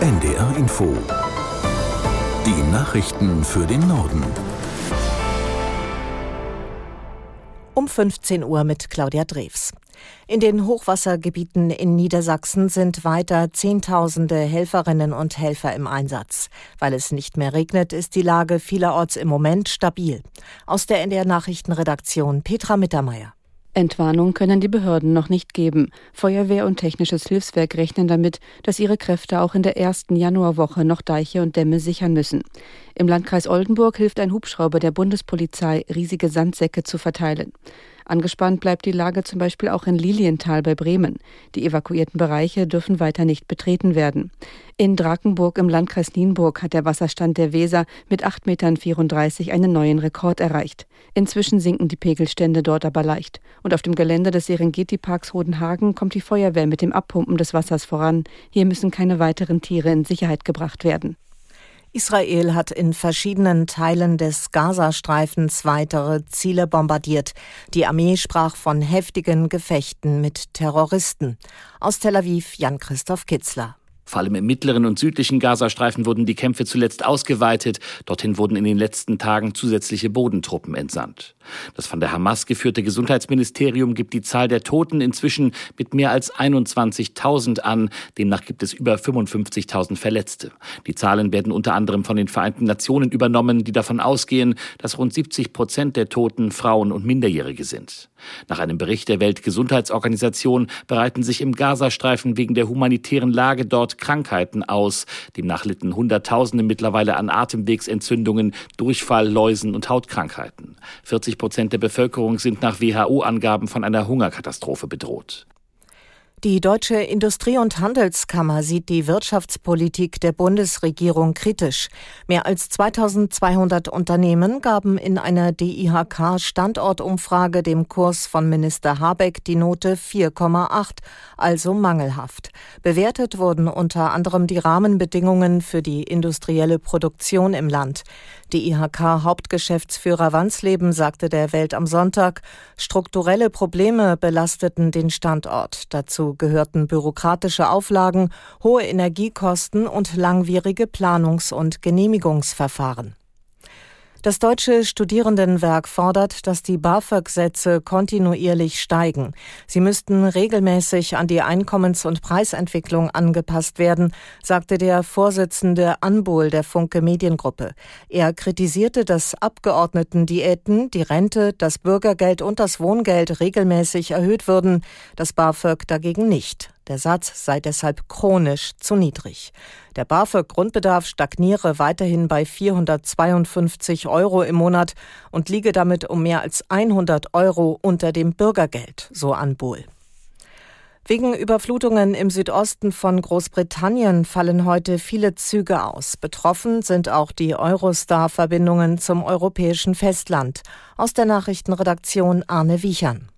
NDR Info. Die Nachrichten für den Norden. Um 15 Uhr mit Claudia Drews. In den Hochwassergebieten in Niedersachsen sind weiter Zehntausende Helferinnen und Helfer im Einsatz. Weil es nicht mehr regnet, ist die Lage vielerorts im Moment stabil. Aus der NDR Nachrichtenredaktion Petra Mittermeier. Entwarnung können die Behörden noch nicht geben. Feuerwehr und Technisches Hilfswerk rechnen damit, dass ihre Kräfte auch in der ersten Januarwoche noch Deiche und Dämme sichern müssen. Im Landkreis Oldenburg hilft ein Hubschrauber der Bundespolizei, riesige Sandsäcke zu verteilen. Angespannt bleibt die Lage zum Beispiel auch in Lilienthal bei Bremen. Die evakuierten Bereiche dürfen weiter nicht betreten werden. In Drakenburg im Landkreis Nienburg hat der Wasserstand der Weser mit 8,34 Metern einen neuen Rekord erreicht. Inzwischen sinken die Pegelstände dort aber leicht. Und auf dem Gelände des Serengeti-Parks Rodenhagen kommt die Feuerwehr mit dem Abpumpen des Wassers voran. Hier müssen keine weiteren Tiere in Sicherheit gebracht werden. Israel hat in verschiedenen Teilen des Gazastreifens weitere Ziele bombardiert. Die Armee sprach von heftigen Gefechten mit Terroristen. Aus Tel Aviv Jan-Christoph Kitzler. Vor allem im mittleren und südlichen Gazastreifen wurden die Kämpfe zuletzt ausgeweitet. Dorthin wurden in den letzten Tagen zusätzliche Bodentruppen entsandt. Das von der Hamas geführte Gesundheitsministerium gibt die Zahl der Toten inzwischen mit mehr als 21.000 an. Demnach gibt es über 55.000 Verletzte. Die Zahlen werden unter anderem von den Vereinten Nationen übernommen, die davon ausgehen, dass rund 70 Prozent der Toten Frauen und Minderjährige sind. Nach einem Bericht der Weltgesundheitsorganisation bereiten sich im Gazastreifen wegen der humanitären Lage dort Krankheiten aus. Demnach litten Hunderttausende mittlerweile an Atemwegsentzündungen, Durchfall, Läusen und Hautkrankheiten. 40 Prozent der Bevölkerung sind nach WHO-Angaben von einer Hungerkatastrophe bedroht. Die Deutsche Industrie- und Handelskammer sieht die Wirtschaftspolitik der Bundesregierung kritisch. Mehr als 2200 Unternehmen gaben in einer DIHK-Standortumfrage dem Kurs von Minister Habeck die Note 4,8, also mangelhaft. Bewertet wurden unter anderem die Rahmenbedingungen für die industrielle Produktion im Land. DIHK-Hauptgeschäftsführer Wansleben sagte der Welt am Sonntag, strukturelle Probleme belasteten den Standort. Dazu gehörten bürokratische Auflagen, hohe Energiekosten und langwierige Planungs- und Genehmigungsverfahren. Das Deutsche Studierendenwerk fordert, dass die BAföG-Sätze kontinuierlich steigen. Sie müssten regelmäßig an die Einkommens- und Preisentwicklung angepasst werden, sagte der Vorsitzende Anbol der Funke Mediengruppe. Er kritisierte, dass Abgeordneten-Diäten, die Rente, das Bürgergeld und das Wohngeld regelmäßig erhöht würden, das BAföG dagegen nicht. Der Satz sei deshalb chronisch zu niedrig. Der BAföG-Grundbedarf stagniere weiterhin bei 452 Euro im Monat und liege damit um mehr als 100 Euro unter dem Bürgergeld, so Anbol. Wegen Überflutungen im Südosten von Großbritannien fallen heute viele Züge aus. Betroffen sind auch die Eurostar-Verbindungen zum europäischen Festland. Aus der Nachrichtenredaktion Arne Wiechern.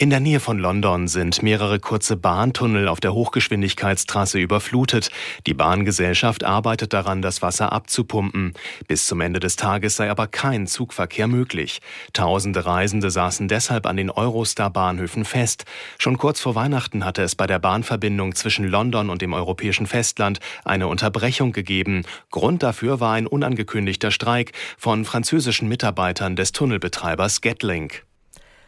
In der Nähe von London sind mehrere kurze Bahntunnel auf der Hochgeschwindigkeitstrasse überflutet. Die Bahngesellschaft arbeitet daran, das Wasser abzupumpen. Bis zum Ende des Tages sei aber kein Zugverkehr möglich. Tausende Reisende saßen deshalb an den Eurostar-Bahnhöfen fest. Schon kurz vor Weihnachten hatte es bei der Bahnverbindung zwischen London und dem europäischen Festland eine Unterbrechung gegeben. Grund dafür war ein unangekündigter Streik von französischen Mitarbeitern des Tunnelbetreibers Getlink.